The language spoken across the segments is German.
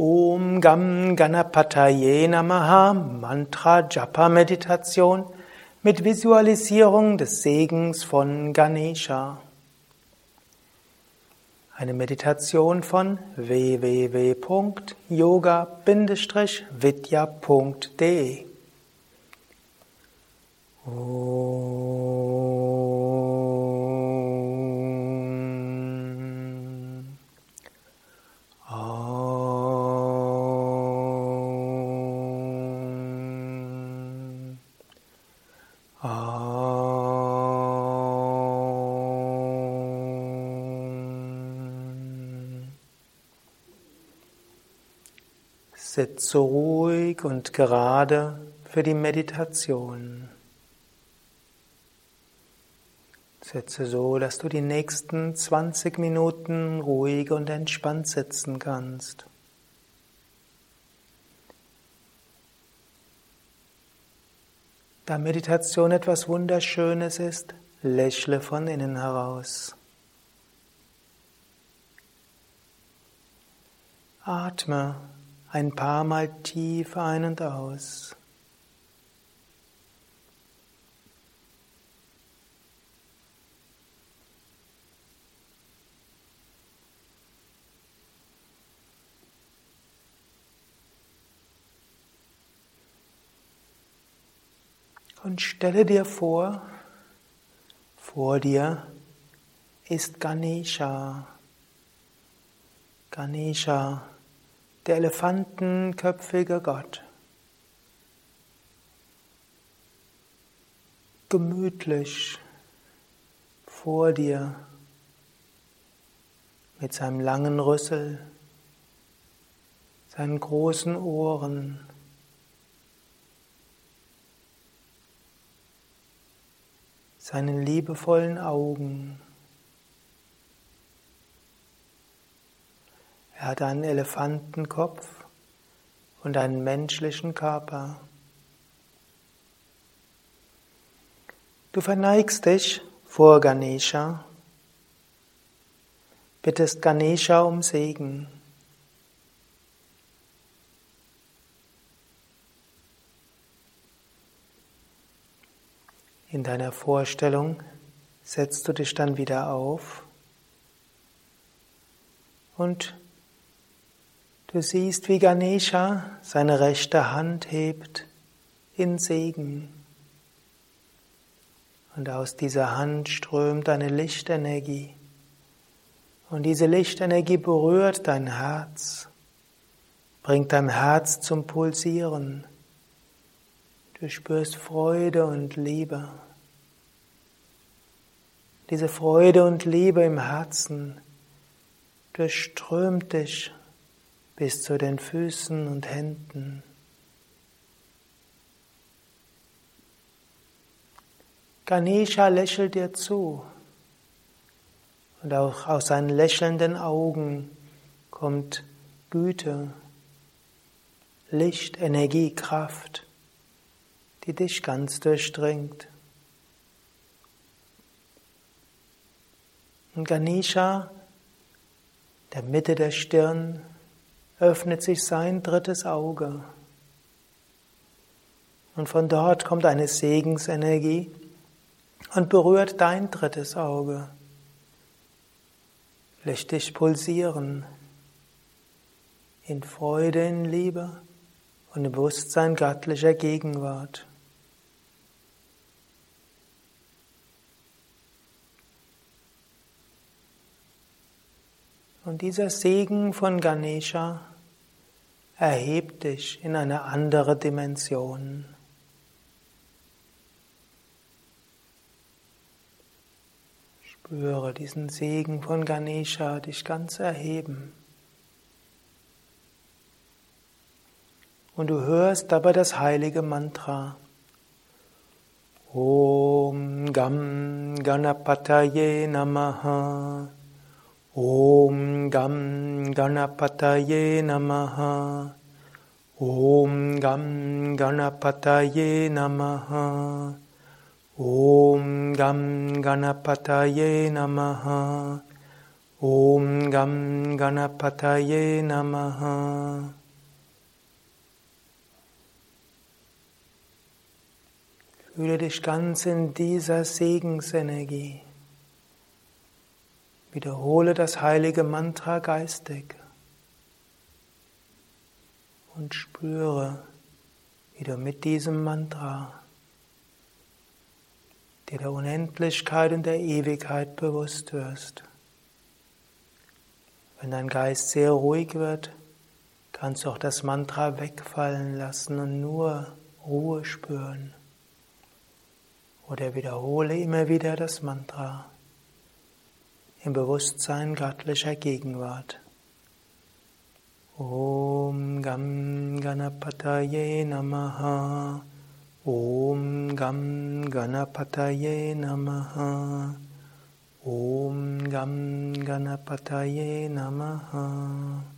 Om Gam Ganapataye Namaha Mantra Japa Meditation mit Visualisierung des Segens von Ganesha. Eine Meditation von www.yoga-vidya.de Sitze ruhig und gerade für die Meditation. Sitze so, dass du die nächsten 20 Minuten ruhig und entspannt sitzen kannst. Da Meditation etwas Wunderschönes ist, lächle von innen heraus. Atme ein paar Mal tief ein und aus. Und stelle dir vor, vor dir ist Ganesha. Ganesha der elefantenköpfige Gott. Gemütlich vor dir mit seinem langen Rüssel, seinen großen Ohren, seinen liebevollen Augen. Hat einen Elefantenkopf und einen menschlichen Körper. Du verneigst dich vor Ganesha, bittest Ganesha um Segen. In deiner Vorstellung setzt du dich dann wieder auf und Du siehst, wie Ganesha seine rechte Hand hebt in Segen. Und aus dieser Hand strömt eine Lichtenergie. Und diese Lichtenergie berührt dein Herz, bringt dein Herz zum Pulsieren. Du spürst Freude und Liebe. Diese Freude und Liebe im Herzen durchströmt dich bis zu den Füßen und Händen. Ganesha lächelt dir zu und auch aus seinen lächelnden Augen kommt Güte, Licht, Energie, Kraft, die dich ganz durchdringt. Und Ganesha, der Mitte der Stirn, öffnet sich sein drittes Auge. Und von dort kommt eine Segensenergie und berührt dein drittes Auge. Lässt dich pulsieren in Freude, in Liebe und im Bewusstsein göttlicher Gegenwart. Und dieser Segen von Ganesha erhebt dich in eine andere Dimension. Spüre diesen Segen von Ganesha dich ganz erheben. Und du hörst dabei das heilige Mantra. Om Gam Ganapataye Namaha Om Gam Ganapataye Namaha Om Gam Ganapataye Namaha Om Gam Ganapataye Namaha Om Gam Ganapataye Namaha. Fühle dich ganz in dieser Segensenergie. Wiederhole das heilige Mantra geistig und spüre, wie du mit diesem Mantra dir der Unendlichkeit und der Ewigkeit bewusst wirst. Wenn dein Geist sehr ruhig wird, kannst du auch das Mantra wegfallen lassen und nur Ruhe spüren. Oder wiederhole immer wieder das Mantra im Bewusstsein göttlicher Gegenwart. Om Gam Ganapataye Namaha. Om Gam Ganapataye Namaha. Om Gam Ganapataye Namaha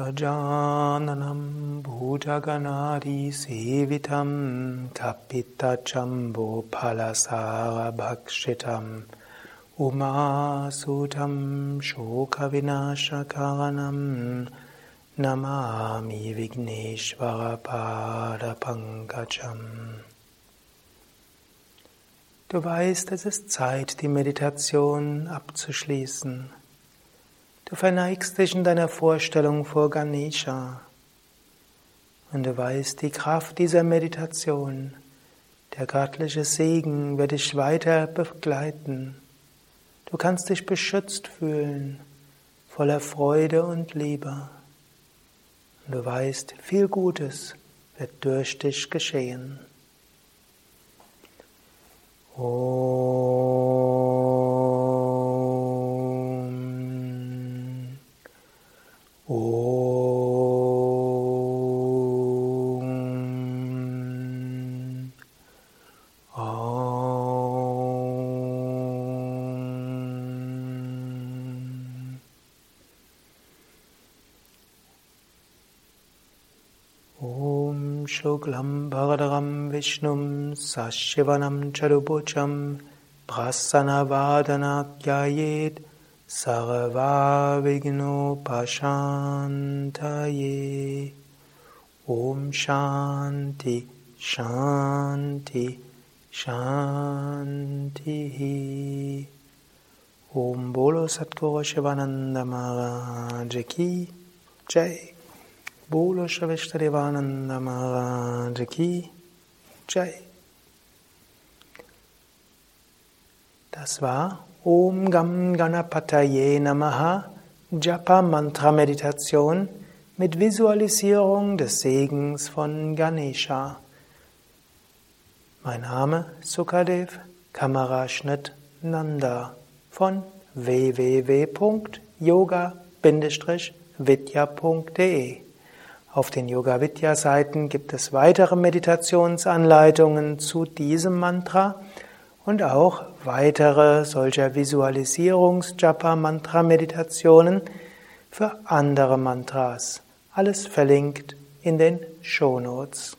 Gajananam Bhujaganadi Sevitam Kapitachambo Palasara Bhakshitam Umasutam Shokavinashakaranam Namami Vigneshvara Pankajam Du weißt, es ist Zeit, die Meditation abzuschließen. Du verneigst dich in deiner Vorstellung vor Ganesha. Und du weißt, die Kraft dieser Meditation, der göttliche Segen wird dich weiter begleiten. Du kannst dich beschützt fühlen, voller Freude und Liebe. Und du weißt, viel Gutes wird durch dich geschehen. Om. शुक्लं भगदगं विष्णुं सशिवनं शिवनं चरुभुचं भास्सनवादनाख्यायेत् स ॐ शान्ति शान्ति शान्तिः। ॐ बोलो सत्को शिवानन्दमगाजकी जय। Bolo Shravishtadevananda Maharaj Ki Jai. Das war Om Gam Ganapataye Namaha Japa Mantra Meditation mit Visualisierung des Segens von Ganesha. Mein Name Sukadev, Kameraschnitt Nanda von www.yoga-vidya.de auf den Yoga Vidya Seiten gibt es weitere Meditationsanleitungen zu diesem Mantra und auch weitere solcher Visualisierungs Japa Mantra Meditationen für andere Mantras. Alles verlinkt in den Show Notes.